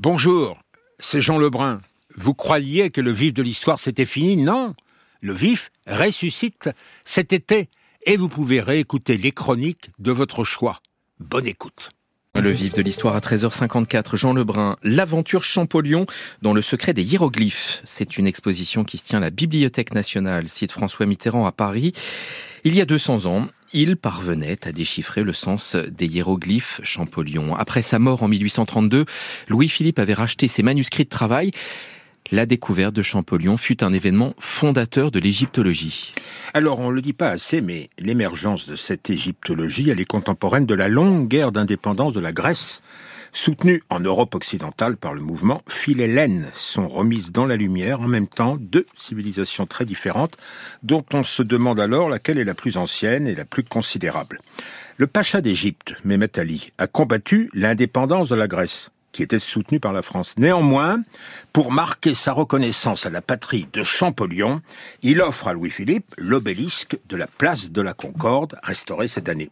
Bonjour, c'est Jean Lebrun. Vous croyiez que le vif de l'histoire c'était fini? Non, le vif ressuscite cet été et vous pouvez réécouter les chroniques de votre choix. Bonne écoute. Le vif de l'histoire à 13h54, Jean Lebrun, l'aventure Champollion dans le secret des hiéroglyphes. C'est une exposition qui se tient à la Bibliothèque nationale, site François Mitterrand à Paris. Il y a 200 ans, il parvenait à déchiffrer le sens des hiéroglyphes Champollion. Après sa mort en 1832, Louis-Philippe avait racheté ses manuscrits de travail. La découverte de Champollion fut un événement fondateur de l'égyptologie. Alors, on ne le dit pas assez, mais l'émergence de cette égyptologie, elle est contemporaine de la longue guerre d'indépendance de la Grèce soutenues en Europe occidentale par le mouvement philhellène, sont remises dans la lumière en même temps deux civilisations très différentes dont on se demande alors laquelle est la plus ancienne et la plus considérable. Le pacha d'Égypte, Mehmet Ali, a combattu l'indépendance de la Grèce qui était soutenu par la France. Néanmoins, pour marquer sa reconnaissance à la patrie de Champollion, il offre à Louis-Philippe l'obélisque de la place de la Concorde, restauré cette année.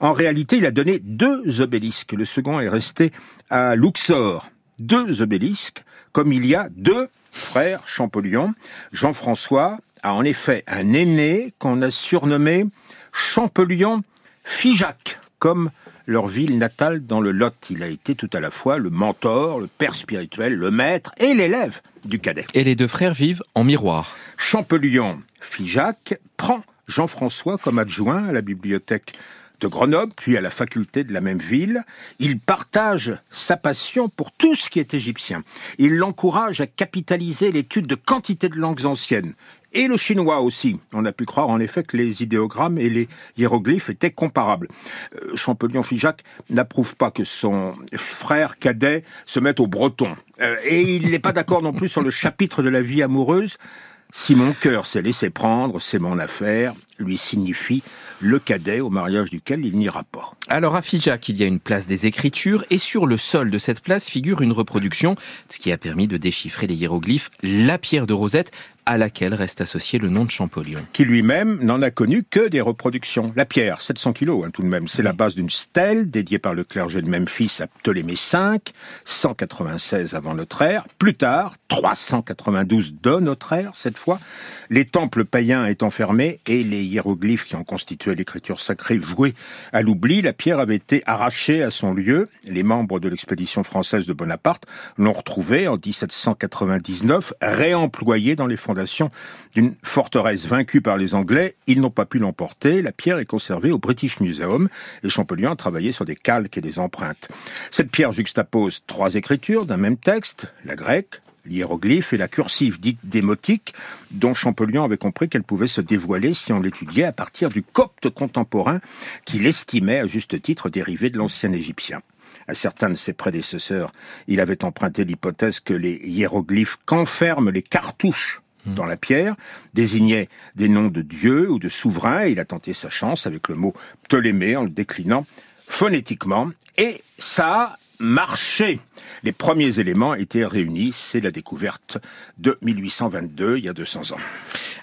En réalité, il a donné deux obélisques. Le second est resté à Luxor. Deux obélisques, comme il y a deux frères Champollion. Jean-François a en effet un aîné qu'on a surnommé Champollion Figeac, comme leur ville natale dans le Lot. Il a été tout à la fois le mentor, le père spirituel, le maître et l'élève du cadet. Et les deux frères vivent en miroir. Champollion Figeac prend Jean-François comme adjoint à la bibliothèque de Grenoble, puis à la faculté de la même ville. Il partage sa passion pour tout ce qui est égyptien. Il l'encourage à capitaliser l'étude de quantité de langues anciennes. Et le chinois aussi. On a pu croire en effet que les idéogrammes et les hiéroglyphes étaient comparables. Euh, Champollion-Figeac n'approuve pas que son frère cadet se mette au breton. Euh, et il n'est pas d'accord non plus sur le chapitre de la vie amoureuse. Si mon cœur s'est laissé prendre, c'est mon affaire lui signifie le cadet au mariage duquel il n'ira pas. Alors à Figeac, il y a une place des Écritures et sur le sol de cette place figure une reproduction, ce qui a permis de déchiffrer les hiéroglyphes, la pierre de Rosette, à laquelle reste associé le nom de Champollion. Qui lui-même n'en a connu que des reproductions. La pierre, 700 kilos hein, tout de même, c'est la base d'une stèle dédiée par le clergé de Memphis à Ptolémée V, 196 avant notre ère. Plus tard, 392 de notre ère, cette fois, les temples païens étant fermés et les hiéroglyphes qui en constituaient l'écriture sacrée vouée à l'oubli, la pierre avait été arrachée à son lieu. Les membres de l'expédition française de Bonaparte l'ont retrouvée en 1799, réemployée dans les fondations d'une forteresse vaincue par les Anglais. Ils n'ont pas pu l'emporter. La pierre est conservée au British Museum et Champollion a travaillé sur des calques et des empreintes. Cette pierre juxtapose trois écritures d'un même texte, la grecque, l'hiéroglyphe et la cursive dite démotique, dont Champollion avait compris qu'elle pouvait se dévoiler si on l'étudiait à partir du copte contemporain qu'il estimait à juste titre dérivé de l'ancien égyptien. À certains de ses prédécesseurs, il avait emprunté l'hypothèse que les hiéroglyphes qu'enferment les cartouches. Dans la pierre désignaient des noms de dieux ou de souverains, il a tenté sa chance avec le mot Ptolémée en le déclinant phonétiquement, et ça a marché. Les premiers éléments étaient réunis, c'est la découverte de 1822, il y a 200 ans.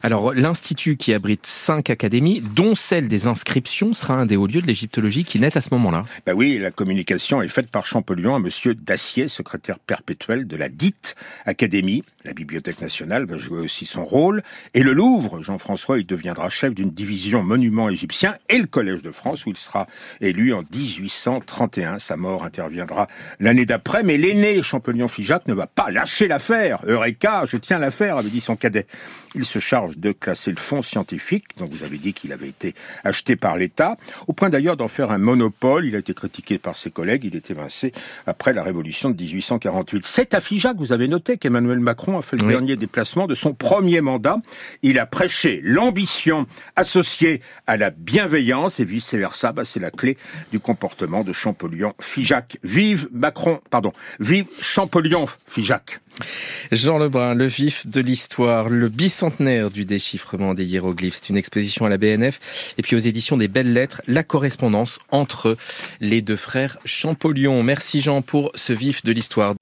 Alors, l'Institut qui abrite cinq académies, dont celle des inscriptions, sera un des hauts lieux de l'égyptologie qui naît à ce moment-là. Ben oui, la communication est faite par Champollion à monsieur Dacier, secrétaire perpétuel de la dite Académie. La Bibliothèque nationale va jouer aussi son rôle. Et le Louvre, Jean-François, il deviendra chef d'une division monument égyptien et le Collège de France, où il sera élu en 1831. Sa mort interviendra l'année d'après, mais l'aîné Champollion-Figeac ne va pas lâcher l'affaire. Eureka, je tiens l'affaire, avait dit son cadet. Il se charge de classer le fonds scientifique, dont vous avez dit qu'il avait été acheté par l'État, au point d'ailleurs d'en faire un monopole. Il a été critiqué par ses collègues, il est évincé après la révolution de 1848. C'est à Figeac, vous avez noté qu'Emmanuel Macron a fait le dernier déplacement de son premier mandat. Il a prêché l'ambition associée à la bienveillance et vice-versa. Bah, c'est la clé du comportement de Champollion-Figeac. Vive Macron, pardon, vive Champollion-Figeac. Jean Lebrun, le vif de l'histoire, le bicentenaire du déchiffrement des hiéroglyphes. C'est une exposition à la BNF et puis aux éditions des Belles Lettres, la correspondance entre les deux frères Champollion. Merci Jean pour ce vif de l'histoire.